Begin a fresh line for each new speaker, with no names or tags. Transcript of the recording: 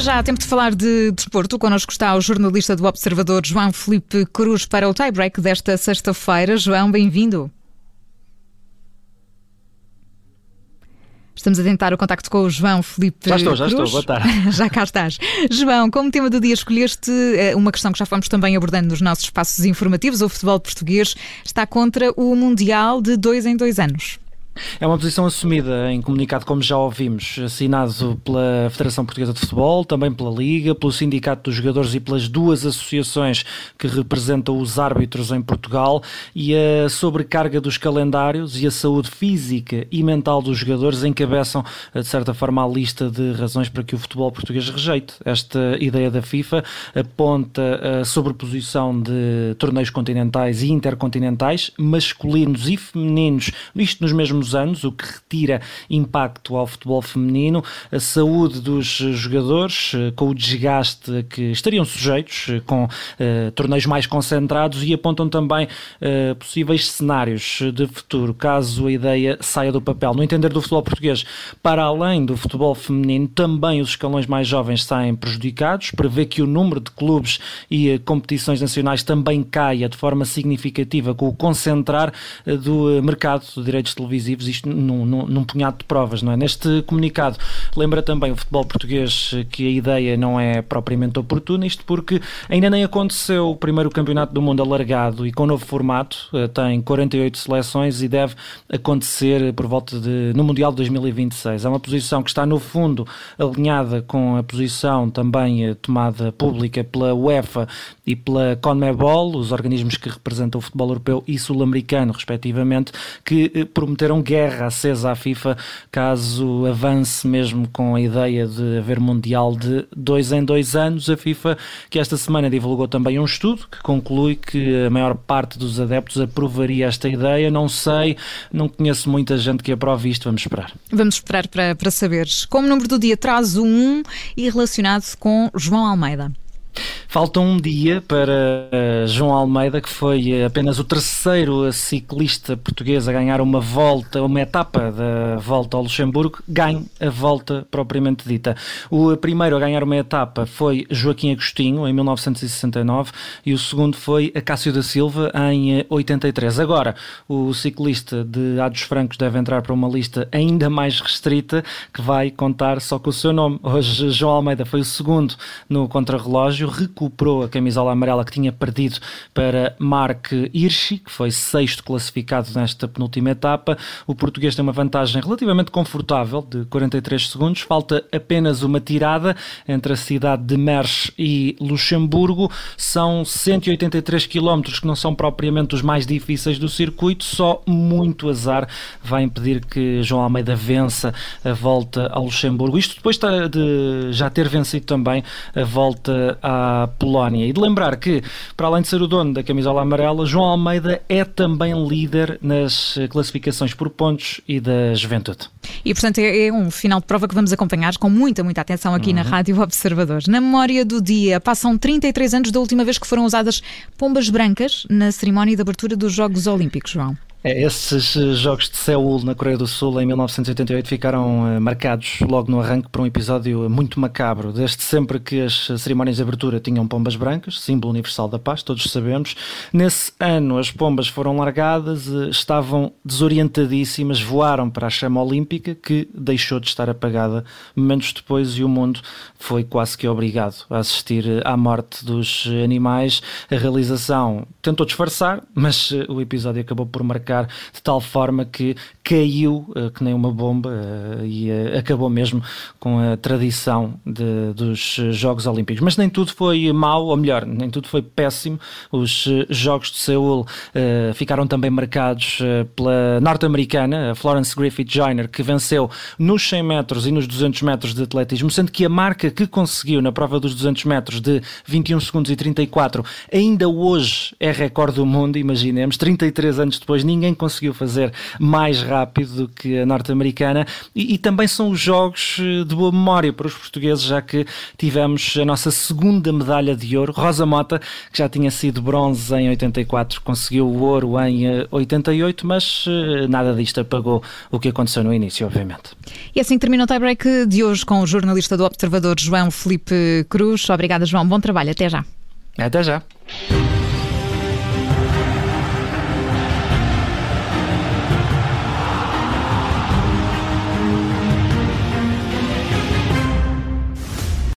Já, tempo de falar de desporto. Connosco está o jornalista do Observador, João Felipe Cruz, para o tie-break desta sexta-feira. João, bem-vindo. Estamos a tentar o contacto com o João Felipe
Já estou, já
Cruz.
estou, boa tarde.
já cá estás. João, como tema do dia escolheste eh, uma questão que já fomos também abordando nos nossos espaços informativos. O futebol português está contra o Mundial de dois em dois anos.
É uma posição assumida em comunicado, como já ouvimos, assinado pela Federação Portuguesa de Futebol, também pela Liga, pelo Sindicato dos Jogadores e pelas duas associações que representam os árbitros em Portugal. E a sobrecarga dos calendários e a saúde física e mental dos jogadores encabeçam, de certa forma, a lista de razões para que o futebol português rejeite. Esta ideia da FIFA aponta a sobreposição de torneios continentais e intercontinentais, masculinos e femininos, isto nos mesmos anos, o que retira impacto ao futebol feminino, a saúde dos jogadores, eh, com o desgaste que estariam sujeitos, eh, com uh, torneios mais concentrados e apontam também uh, possíveis cenários de futuro, caso a ideia saia do papel. No entender do futebol português, para além do futebol feminino, também os escalões mais jovens saem prejudicados, prevê que o número de clubes e uh, competições nacionais também caia de forma significativa com o concentrar do mercado de direitos televisivos isto num, num, num, punhado de provas, não é? Neste comunicado lembra também o futebol português que a ideia não é propriamente oportuna, isto porque ainda nem aconteceu o primeiro campeonato do mundo alargado e com novo formato, eh, tem 48 seleções e deve acontecer por volta de no Mundial de 2026. É uma posição que está no fundo alinhada com a posição também eh, tomada pública pela UEFA e pela CONMEBOL, os organismos que representam o futebol europeu e sul-americano, respectivamente, que eh, guerra acesa à FIFA caso avance mesmo com a ideia de haver Mundial de dois em dois anos. A FIFA, que esta semana divulgou também um estudo que conclui que a maior parte dos adeptos aprovaria esta ideia. Não sei, não conheço muita gente que aprove isto. Vamos esperar.
Vamos esperar para, para saberes. Como número do dia traz o 1 e relacionado com João Almeida.
Falta um dia para eh, João Almeida, que foi eh, apenas o terceiro ciclista português a ganhar uma volta, uma etapa da volta ao Luxemburgo, ganhe a volta propriamente dita. O primeiro a ganhar uma etapa foi Joaquim Agostinho, em 1969, e o segundo foi Cássio da Silva, em 83. Agora, o ciclista de Ados Francos deve entrar para uma lista ainda mais restrita, que vai contar só com o seu nome. Hoje, João Almeida foi o segundo no contrarrelógio, recuperou a camisola amarela que tinha perdido para Mark Hirschi, que foi sexto classificado nesta penúltima etapa. O português tem uma vantagem relativamente confortável de 43 segundos. Falta apenas uma tirada entre a cidade de Mersch e Luxemburgo. São 183 quilómetros que não são propriamente os mais difíceis do circuito, só muito azar vai impedir que João Almeida vença a volta ao Luxemburgo. Isto depois de já ter vencido também a volta Polónia. E de lembrar que, para além de ser o dono da camisola amarela, João Almeida é também líder nas classificações por pontos e da juventude.
E, portanto, é, é um final de prova que vamos acompanhar com muita, muita atenção aqui uhum. na Rádio Observador. Na memória do dia, passam 33 anos da última vez que foram usadas pombas brancas na cerimónia de abertura dos Jogos Olímpicos, João.
É, esses eh, jogos de Seul na Coreia do Sul em 1988 ficaram uh, marcados logo no arranque por um episódio muito macabro. Desde sempre que as cerimónias de abertura tinham pombas brancas, símbolo universal da paz, todos sabemos. Nesse ano as pombas foram largadas, estavam desorientadíssimas, voaram para a chama olímpica que deixou de estar apagada momentos depois e o mundo foi quase que obrigado a assistir à morte dos animais. A realização tentou disfarçar, mas o episódio acabou por marcar de tal forma que caiu uh, que nem uma bomba uh, e uh, acabou mesmo com a tradição de, dos Jogos Olímpicos. Mas nem tudo foi mau, ou melhor, nem tudo foi péssimo. Os Jogos de Seul ficaram também marcados pela norte-americana, Florence Griffith Joyner, que venceu nos 100 metros e nos 200 metros de atletismo, sendo que a marca que conseguiu na prova dos 200 metros de 21 segundos e 34 ainda hoje é recorde do mundo, imaginemos, 33 anos depois, ninguém ninguém conseguiu fazer mais rápido do que a norte-americana e, e, também são os jogos eh, de boa memória para os portugueses, já que tivemos a nossa segunda medalha de ouro, Rosa Mota, que já tinha sido bronze em 84, conseguiu o ouro em 88, mas nada disto apagou o que aconteceu no início, obviamente.
E assim termina o tie-break de hoje com o jornalista do Observador João Felipe Cruz. Obrigada, João. Bom trabalho. Até já.
Até já.